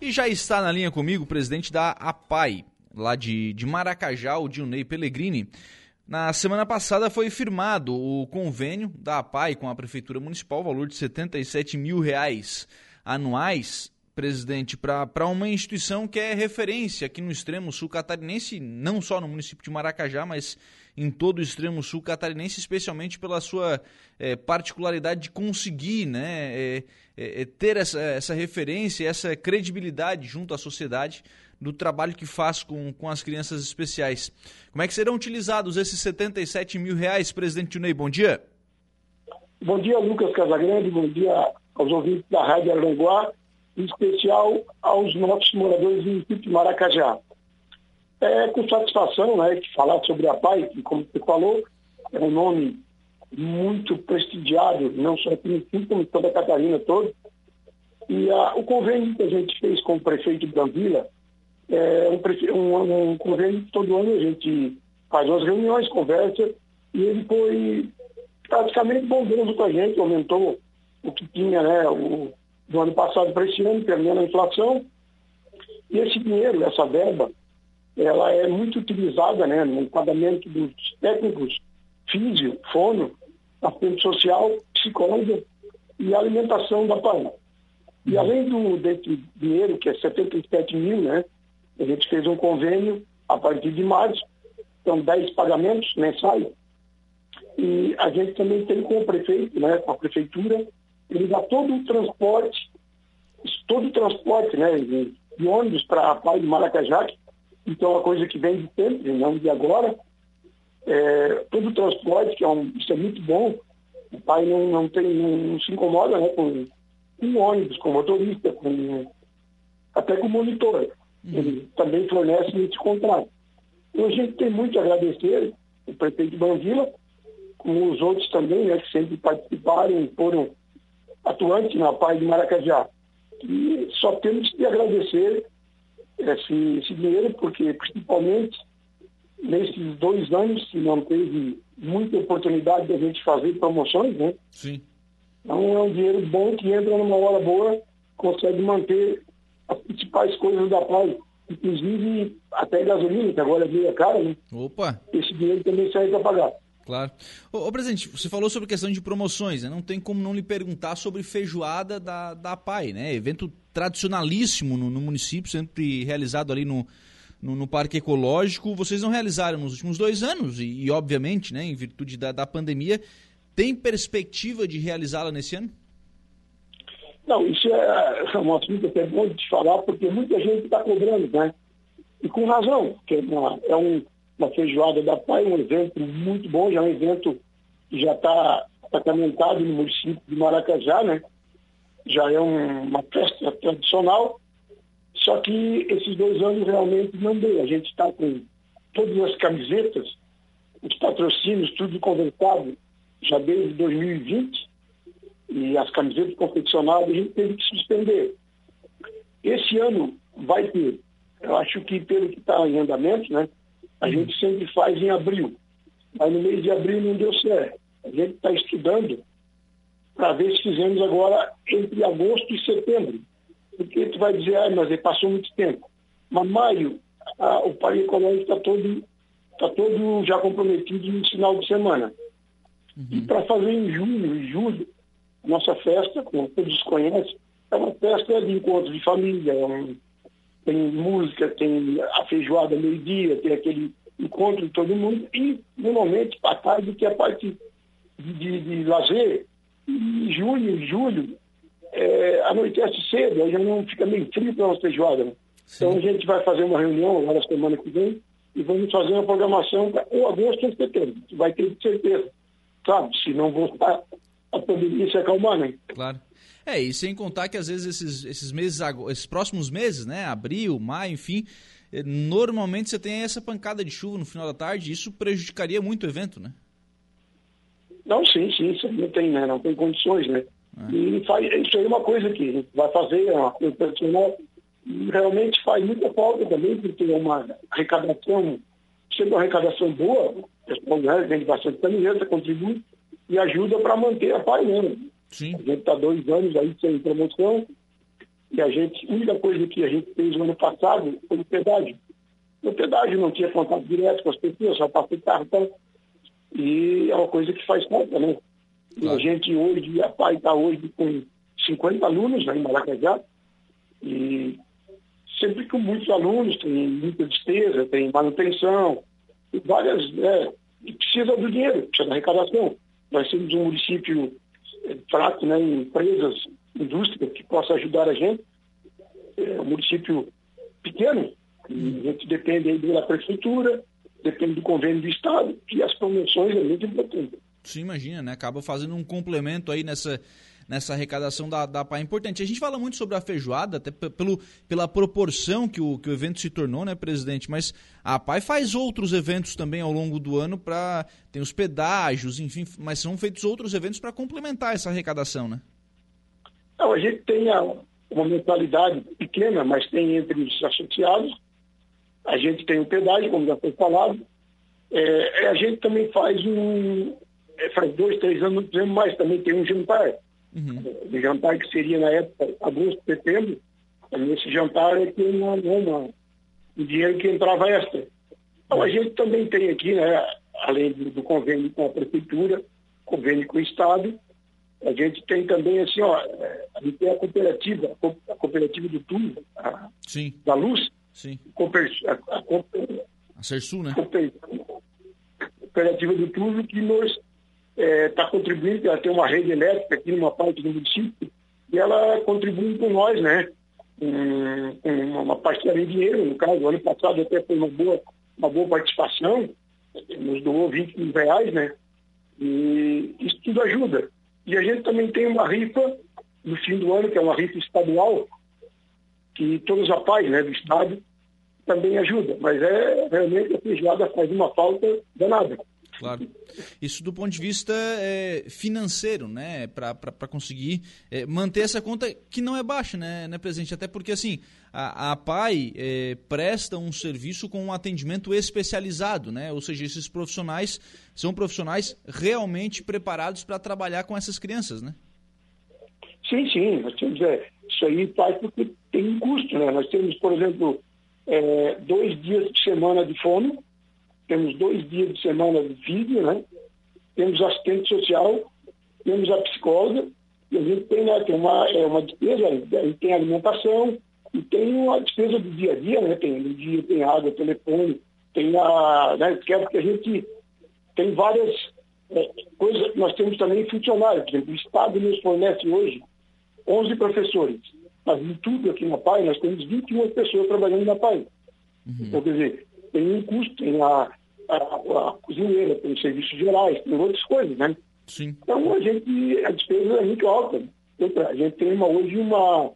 E já está na linha comigo o presidente da APAI, lá de, de Maracajá, o Dilnei Pellegrini. Na semana passada foi firmado o convênio da APAI com a Prefeitura Municipal, valor de 77 mil reais anuais, presidente, para uma instituição que é referência aqui no extremo sul catarinense, não só no município de Maracajá, mas em todo o extremo sul catarinense, especialmente pela sua é, particularidade de conseguir né, é, é, ter essa, essa referência, essa credibilidade junto à sociedade do trabalho que faz com, com as crianças especiais. Como é que serão utilizados esses 77 mil reais, presidente Tunei? Bom dia. Bom dia, Lucas Casagrande, bom dia aos ouvintes da Rádio Aranguá, em especial aos nossos moradores do município de Maracajá. É com satisfação né, falar sobre a PAI, que, como você falou, é um nome muito prestigiado, não só aqui no município, como em toda a Catarina toda. E a, o convênio que a gente fez com o prefeito de é um, um, um, convênio que todo ano a gente faz umas reuniões, conversa, e ele foi praticamente bondoso com a gente, aumentou o que tinha né, o, do ano passado para esse ano, perdendo a inflação. E esse dinheiro, essa verba, ela é muito utilizada né, no pagamento dos técnicos físico, fono, assistente social, psicóloga e alimentação da PAN. E além do, desse dinheiro, que é 77 mil, né, a gente fez um convênio a partir de março, são 10 pagamentos mensais. E a gente também tem com o prefeito, né, com a prefeitura, ele dá todo o transporte, todo o transporte né, de, de ônibus para a Pai de Maracajá, então é uma coisa que vem de sempre, não de agora. É, todo o transporte, que é um, isso é muito bom, o pai não, não, tem, não, não se incomoda né, com, com ônibus, com motorista, com, até com monitor. Uhum. Ele também fornece esse contrato. Então a gente tem muito a agradecer o prefeito Banvila, como os outros também, né, que sempre participaram e foram atuantes na Paz de Maracajá. E só temos que agradecer esse, esse dinheiro, porque principalmente nesses dois anos que não teve muita oportunidade de a gente fazer promoções, né? Sim. Então é um dinheiro bom que entra numa hora boa, consegue manter as principais coisas da paz, inclusive até gasolina, que agora é meio cara, né? Opa! Esse dinheiro também serve para pagar. Claro. Ô, ô, presidente, você falou sobre questão de promoções, né? Não tem como não lhe perguntar sobre feijoada da, da PAI, né? Evento tradicionalíssimo no, no município, sempre realizado ali no, no, no, Parque Ecológico. Vocês não realizaram nos últimos dois anos e, e obviamente, né, em virtude da, da pandemia, tem perspectiva de realizá-la nesse ano? Não, isso é, é um assunto bom de falar, porque muita gente está cobrando, né? E com razão, porque é um, uma feijoada da PAI, um evento muito bom, já é um evento que já está sacramentado no município de Maracajá, né? Já é um, uma festa tradicional só que esses dois anos realmente não deu. A gente está com todas as camisetas, os patrocínios, tudo conversado já desde 2020, e as camisetas confeccionadas a gente teve que suspender. Esse ano vai ter. Eu acho que pelo que está em andamento, né? A gente sempre faz em abril. Mas no mês de abril não deu certo. A gente está estudando para ver se fizemos agora entre agosto e setembro porque tu vai dizer, ah, mas passou muito tempo. Mas maio, a, o Parque Ecológico está todo, tá todo já comprometido no final de semana. Uhum. E para fazer em junho e julho, nossa festa, como todos conhecem, é uma festa de encontro de família. É um, tem música, tem a feijoada meio-dia, tem aquele encontro de todo mundo. E, normalmente, à tarde, que é a parte de, de, de lazer. E junho julho é, anoitece cedo, aí já não fica meio frio para uma feijoada. Né? Então a gente vai fazer uma reunião agora semana que vem e vamos fazer uma programação para ou agosto ou setembro. Vai ter certeza. Sabe, se não voltar a pandemia se acalmar, né? Claro. É, e sem contar que às vezes esses, esses meses, esses próximos meses, né? Abril, maio, enfim, eh, normalmente você tem essa pancada de chuva no final da tarde, isso prejudicaria muito o evento, né? Não, sim, sim, isso não tem, né? Não tem condições, né? É. E faz, isso aí é uma coisa que vai fazer, é uma coisa e realmente faz muita falta também, porque é uma arrecadação, sendo uma arrecadação boa, o pessoal né, vende bastante camiseta, contribui e ajuda para manter a Pai mesmo. Sim. A gente está dois anos aí sem promoção, E a gente, a única coisa que a gente fez no ano passado foi o pedágio. O pedágio não tinha contato direto com as pessoas, só o cartão. E é uma coisa que faz falta, né? E a gente hoje, a PAI está hoje com 50 alunos né, em Maracajá, e sempre com muitos alunos, tem muita despesa, tem manutenção, várias, né, e precisa do dinheiro, precisa da arrecadação. Nós temos um município é, fraco né, em empresas, indústria que possa ajudar a gente. É um município pequeno, a gente depende aí da prefeitura, depende do convênio do Estado, e as promoções é muito importante. Sim, imagina, né? Acaba fazendo um complemento aí nessa, nessa arrecadação da, da PAI importante. A gente fala muito sobre a feijoada, até pelo, pela proporção que o, que o evento se tornou, né, presidente? Mas a PAI faz outros eventos também ao longo do ano para. Tem os pedágios, enfim, mas são feitos outros eventos para complementar essa arrecadação, né? Não, a gente tem a, uma mentalidade pequena, mas tem entre os associados. A gente tem o pedágio, como já foi falado. É, a gente também faz um, é, faz dois, três anos não mais, também tem um jantar. Uhum. O jantar que seria na época, agosto, setembro, nesse jantar é que uma, uma, um dinheiro que entrava extra. Então a gente também tem aqui, né, além do, do convênio com a prefeitura, convênio com o Estado, a gente tem também assim, ó, é, a gente tem a cooperativa, a cooperativa do a, Sim. da Luz, Sim. A, a, a, a Cersul, né? A cooperativa do Túnel que nos está é, tá contribuindo, ela tem uma rede elétrica aqui numa parte do município, e ela contribui com nós, né? Com uma parcela em dinheiro, no caso, ano passado até foi uma boa, uma boa participação, nos doou 20 mil reais, né? E isso tudo ajuda. E a gente também tem uma rifa no fim do ano, que é uma rifa estadual, que todos os rapazes né, do Estado também ajuda. Mas é realmente a feijoada faz uma falta danada. Claro. Isso do ponto de vista é, financeiro, né? Para conseguir é, manter essa conta que não é baixa, né, né presidente? Até porque, assim, a, a PAI é, presta um serviço com um atendimento especializado, né? Ou seja, esses profissionais são profissionais realmente preparados para trabalhar com essas crianças, né? Sim, sim. Nós temos, isso aí faz porque tem um custo, né? Nós temos, por exemplo, é, dois dias de semana de fome, temos dois dias de semana de vídeo, né? Temos assistente social, temos a psicóloga, e a gente tem, né, tem uma, é uma despesa, tem alimentação, e tem uma despesa do dia a dia, né? Tem no dia, tem água, telefone, tem a. Né, que é porque a gente tem várias é, coisas. Nós temos também funcionários, por exemplo, o Estado nos fornece hoje 11 professores. Mas em tudo aqui na PAI, nós temos 21 pessoas trabalhando na PAI. Uhum. Então, quer dizer, tem um custo, tem a, a, a cozinheira, tem os serviços gerais, tem outras coisas, né? Sim. Então a gente, a despesa é muito alta. A gente tem uma, hoje uma,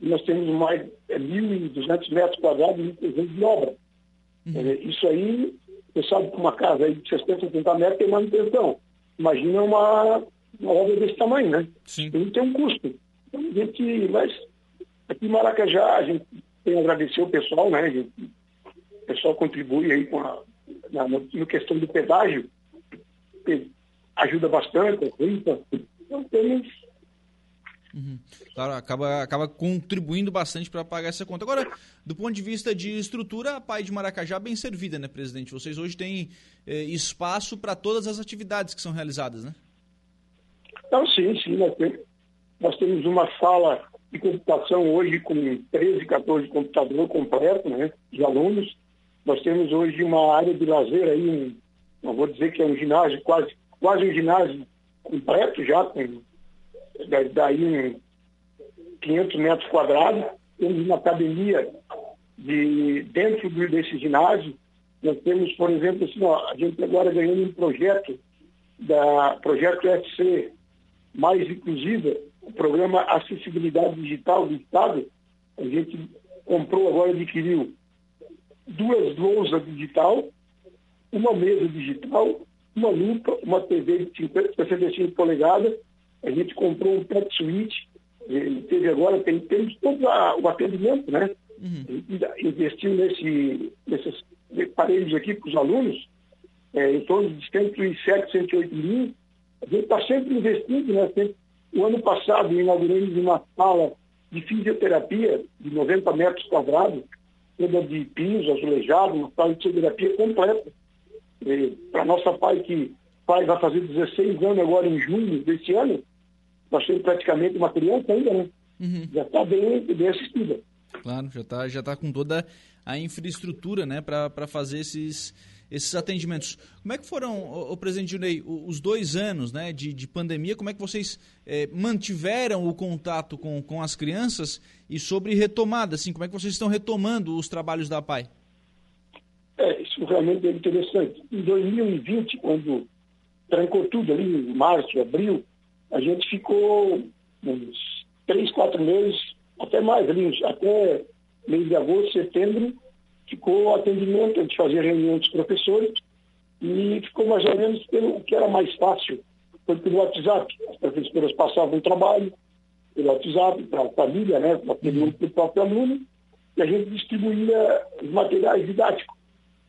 nós temos mais é, 1.200 metros quadrados de obra. Uhum. Isso aí, você sabe que uma casa aí de 60, 70 metros tem manutenção. Imagina uma, uma obra desse tamanho, né? Sim. Ele tem um custo. Então, a gente, mas aqui em Maracajá, a gente tem que agradecer o pessoal, né? Gente, o pessoal contribui aí com a, na, no questão do pedágio, ajuda bastante, limpa. Então temos. Uhum. Claro, acaba, acaba contribuindo bastante para pagar essa conta. Agora, do ponto de vista de estrutura, a Pai de Maracajá bem servida, né, presidente? Vocês hoje têm eh, espaço para todas as atividades que são realizadas, né? Então, sim, sim. Nós temos, nós temos uma sala de computação hoje com 13, 14 computadores completos, né, de alunos. Nós temos hoje uma área de lazer aí, um, não vou dizer que é um ginásio, quase, quase um ginásio completo já, com daí um 500 metros quadrados. Temos uma academia de, dentro desse ginásio. Nós temos, por exemplo, assim, ó, a gente agora ganhando um projeto, da projeto FC mais inclusiva, o programa Acessibilidade Digital do Estado. A gente comprou agora, adquiriu duas lousas digital, uma mesa digital, uma lupa, uma TV de 50, 65 polegadas. A gente comprou um pet suite, teve agora, tem, temos todo a, o atendimento, né? Uhum. Investiu nesse, nesses aparelhos aqui para os alunos, é, em torno de 107, 108 mil. A gente está sempre investindo, né? Sempre, o ano passado inauguramos uma sala de fisioterapia de 90 metros quadrados, toda de piso, azulejado, uma fisioterapia completa. Para nossa pai, que pai vai fazer 16 anos agora em junho desse ano, nós temos praticamente uma criança ainda, né? Uhum. Já está bem, bem assistida. Claro, já está já tá com toda a infraestrutura né, para fazer esses, esses atendimentos. Como é que foram, o, presidente Junei, os dois anos né, de, de pandemia, como é que vocês eh, mantiveram o contato com, com as crianças e sobre retomada, assim, como é que vocês estão retomando os trabalhos da PAI? É, isso realmente é interessante. Em 2020, quando trancou tudo ali, em março, abril, a gente ficou uns três, quatro meses, até mais, ali, até mês de agosto, setembro, ficou atendimento, a gente fazia reunião dos professores e ficou mais ou menos pelo que era mais fácil, foi pelo WhatsApp. As professoras passavam o trabalho pelo WhatsApp para a família, né, para o próprio aluno, e a gente distribuía os materiais didáticos.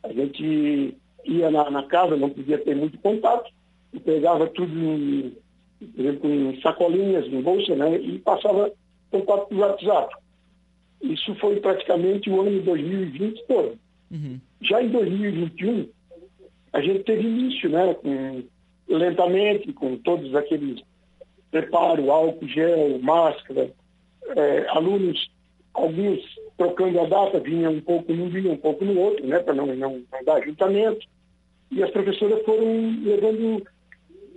A gente ia na, na casa, não podia ter muito contato, e pegava tudo em, por exemplo, em sacolinhas, em bolsa, né, e passava contato pelo WhatsApp. Isso foi praticamente o ano de 2020 todo. Uhum. Já em 2021, a gente teve início, né, com, lentamente, com todos aqueles preparo, álcool, gel, máscara, é, alunos, alguns trocando a data, vinham um pouco num vinha, um pouco no outro, né, para não, não, não dar ajuntamento. E as professoras foram levando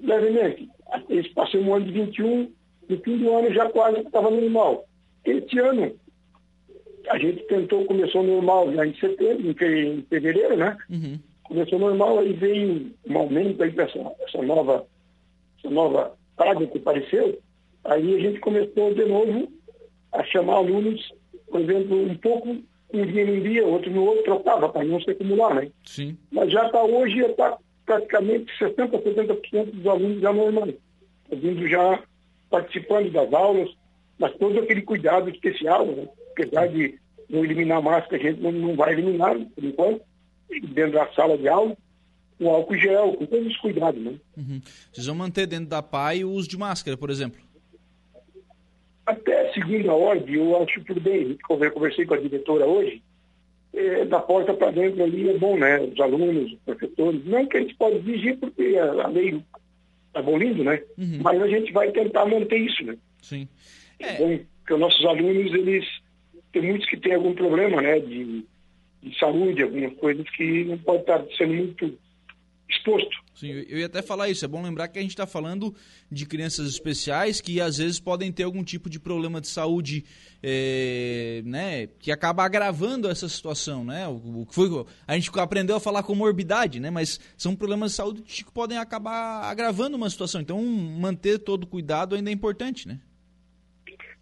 levemente. Eles passaram um ano de 21, no fim do ano já quase estava normal. Este ano, a gente tentou, começou normal já em setembro, em fevereiro, né? Uhum. Começou normal, aí veio um aumento aí essa, essa nova, essa nova praga que apareceu. Aí a gente começou de novo a chamar alunos, por exemplo, um pouco um dia num dia, outro no outro, trocava para não se acumular, né? Sim. Mas já está hoje, já está praticamente 60%, 70% dos alunos já normais, vindo já participando das aulas, mas todo aquele cuidado especial, né? Apesar de não eliminar a máscara, a gente não, não vai eliminar, por enquanto, dentro da sala de aula, o álcool gel, com todos os cuidados. Né? Uhum. Vocês vão manter dentro da PAI o uso de máscara, por exemplo? Até segunda ordem, eu acho tudo bem. Eu conversei com a diretora hoje, é, da porta para dentro ali é bom, né? Os alunos, os professores. Não que a gente pode exigir, porque a, lei está abolindo, né? Uhum. Mas a gente vai tentar manter isso, né? Sim. É, é bom, porque os nossos alunos, eles tem muitos que têm algum problema, né, de, de saúde, algumas coisas que não pode estar sendo muito exposto. Sim, eu ia até falar isso. É bom lembrar que a gente está falando de crianças especiais que às vezes podem ter algum tipo de problema de saúde, é, né, que acaba agravando essa situação, né? O, o foi a gente aprendeu a falar comorbidade, né? Mas são problemas de saúde que podem acabar agravando uma situação. Então, manter todo cuidado ainda é importante, né?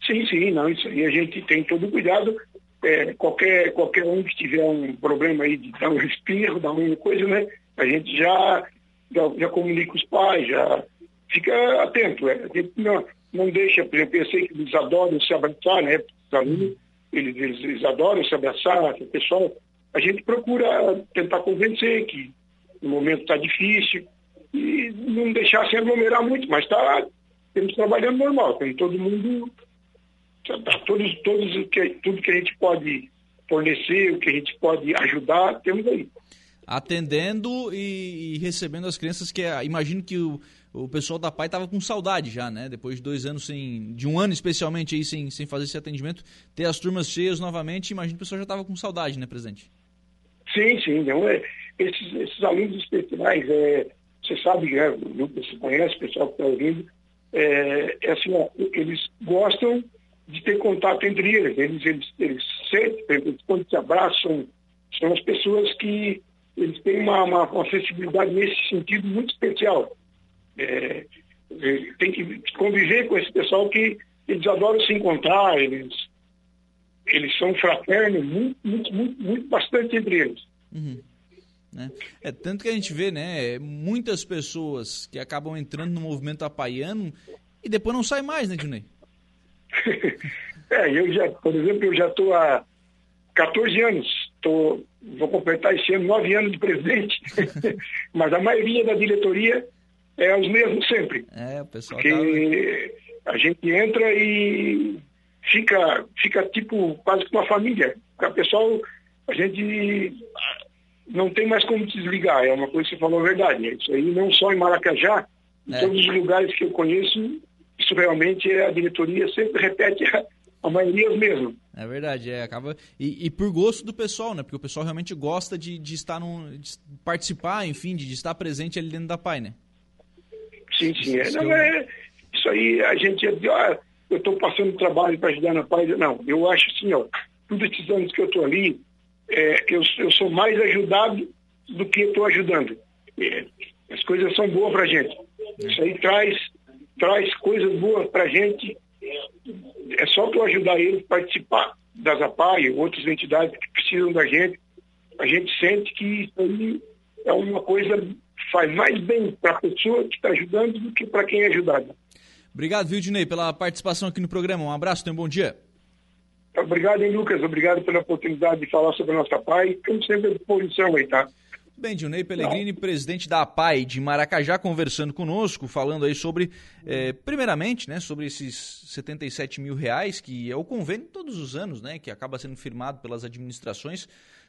Sim, sim, não, isso aí a gente tem todo cuidado. É, qualquer, qualquer um que tiver um problema aí de dar um espirro, dar uma coisa, né? A gente já, já, já comunica os pais, já fica atento. É. A gente não, não deixa, por exemplo, eu sei que eles adoram se abraçar, né? Alunos, eles, eles, adoram se abraçar, o pessoal. A gente procura tentar convencer que o momento está difícil e não deixar se aglomerar muito, mas está temos trabalhando normal, tem todo mundo todos, todos que, tudo que a gente pode fornecer, o que a gente pode ajudar, temos aí. Atendendo e, e recebendo as crianças que é, imagino que o, o pessoal da PAI estava com saudade já, né? Depois de dois anos sem, de um ano especialmente aí sem, sem fazer esse atendimento, ter as turmas cheias novamente, imagino que o pessoal já estava com saudade, né, presidente? Sim, sim. Não, é, esses, esses alunos especiais, é, você sabe, né, se conhece, o pessoal que está ouvindo, é, é assim, ó, eles gostam de ter contato entre eles. Eles, eles, eles sentem, quando se abraçam, são as pessoas que eles têm uma, uma, uma sensibilidade nesse sentido muito especial. É, é, tem que conviver com esse pessoal que eles adoram se encontrar, eles, eles são fraternos, muito, muito, muito, muito bastante entre eles. Uhum. Né? É tanto que a gente vê, né, muitas pessoas que acabam entrando no movimento apaiano e depois não saem mais, né, Junei? é, eu já, por exemplo, eu já estou há 14 anos, tô, vou completar esse ano 9 anos de presidente, mas a maioria da diretoria é os mesmos sempre. É, o pessoal Porque tá... a gente entra e fica, fica tipo quase que uma família. O pessoal, a gente não tem mais como desligar, é uma coisa que você falou a verdade. Isso aí não só em Maracajá, em é. todos os lugares que eu conheço, isso realmente é a diretoria sempre repete a, a maioria os mesmos. É verdade, é, acaba. E, e, por gosto do pessoal, né? Porque o pessoal realmente gosta de, de estar num. De participar, enfim, de, de, estar presente ali dentro da PAI, né? Sim, sim. É, não, é, isso aí a gente ah, eu estou passando trabalho para ajudar na PAI. Não, eu acho assim, ó, todos esses anos que eu estou ali, é, eu, eu sou mais ajudado do que estou ajudando. É, as coisas são boas para a gente. Isso aí traz, traz coisas boas para a gente é só tu ajudar eles a participar das APAI, outras entidades que precisam da gente. A gente sente que isso aí é uma coisa que faz mais bem para a pessoa que está ajudando do que para quem é ajudado. Obrigado, Vildinei, pela participação aqui no programa. Um abraço, tenha um bom dia. Obrigado, hein, Lucas. Obrigado pela oportunidade de falar sobre a nossa PAI. Estamos sempre à disposição aí, tá? Bem, Dilnei Pellegrini, Não. presidente da APAI de Maracajá, conversando conosco, falando aí sobre, eh, primeiramente, né, sobre esses 77 mil reais, que é o convênio todos os anos, né, que acaba sendo firmado pelas administrações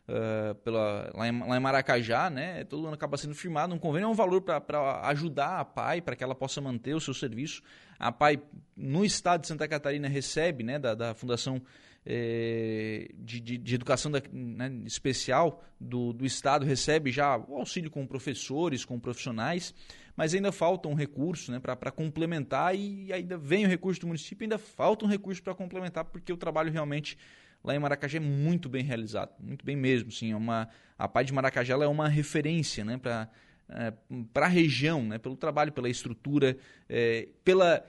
uh, pela, lá, em, lá em Maracajá, né, todo ano acaba sendo firmado um convênio, é um valor para ajudar a APAI, para que ela possa manter o seu serviço. A APAI, no estado de Santa Catarina, recebe, né, da, da Fundação é, de, de, de, educação da, né, especial do, do Estado recebe já o auxílio com professores, com profissionais, mas ainda falta um recurso né, para complementar e ainda vem o recurso do município, ainda falta um recurso para complementar, porque o trabalho realmente lá em Maracajá é muito bem realizado, muito bem mesmo. Sim, é uma, a PAI de Maracajá é uma referência né, para é, a região, né, pelo trabalho, pela estrutura, é, pela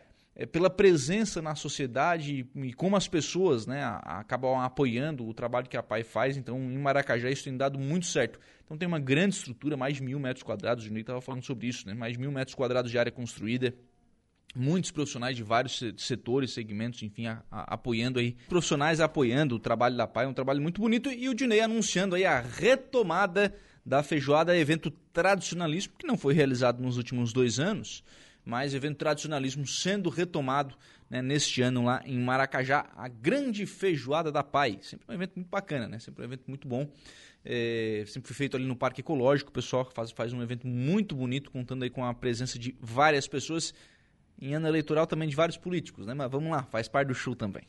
pela presença na sociedade e como as pessoas né, acabam apoiando o trabalho que a PAI faz. Então, em Maracajá, isso tem dado muito certo. Então, tem uma grande estrutura, mais de mil metros quadrados. O Juninho estava falando sobre isso, né? mais de mil metros quadrados de área construída. Muitos profissionais de vários setores, segmentos, enfim, a, a, apoiando aí. Profissionais apoiando o trabalho da PAI, é um trabalho muito bonito. E o Dinei anunciando aí a retomada da feijoada, evento tradicionalíssimo que não foi realizado nos últimos dois anos mas evento tradicionalismo sendo retomado né, neste ano lá em Maracajá, a grande feijoada da Pai. Sempre um evento muito bacana, né? Sempre um evento muito bom. É, sempre foi feito ali no Parque Ecológico, o pessoal faz, faz um evento muito bonito, contando aí com a presença de várias pessoas. Em ano eleitoral também de vários políticos, né? Mas vamos lá, faz parte do show também.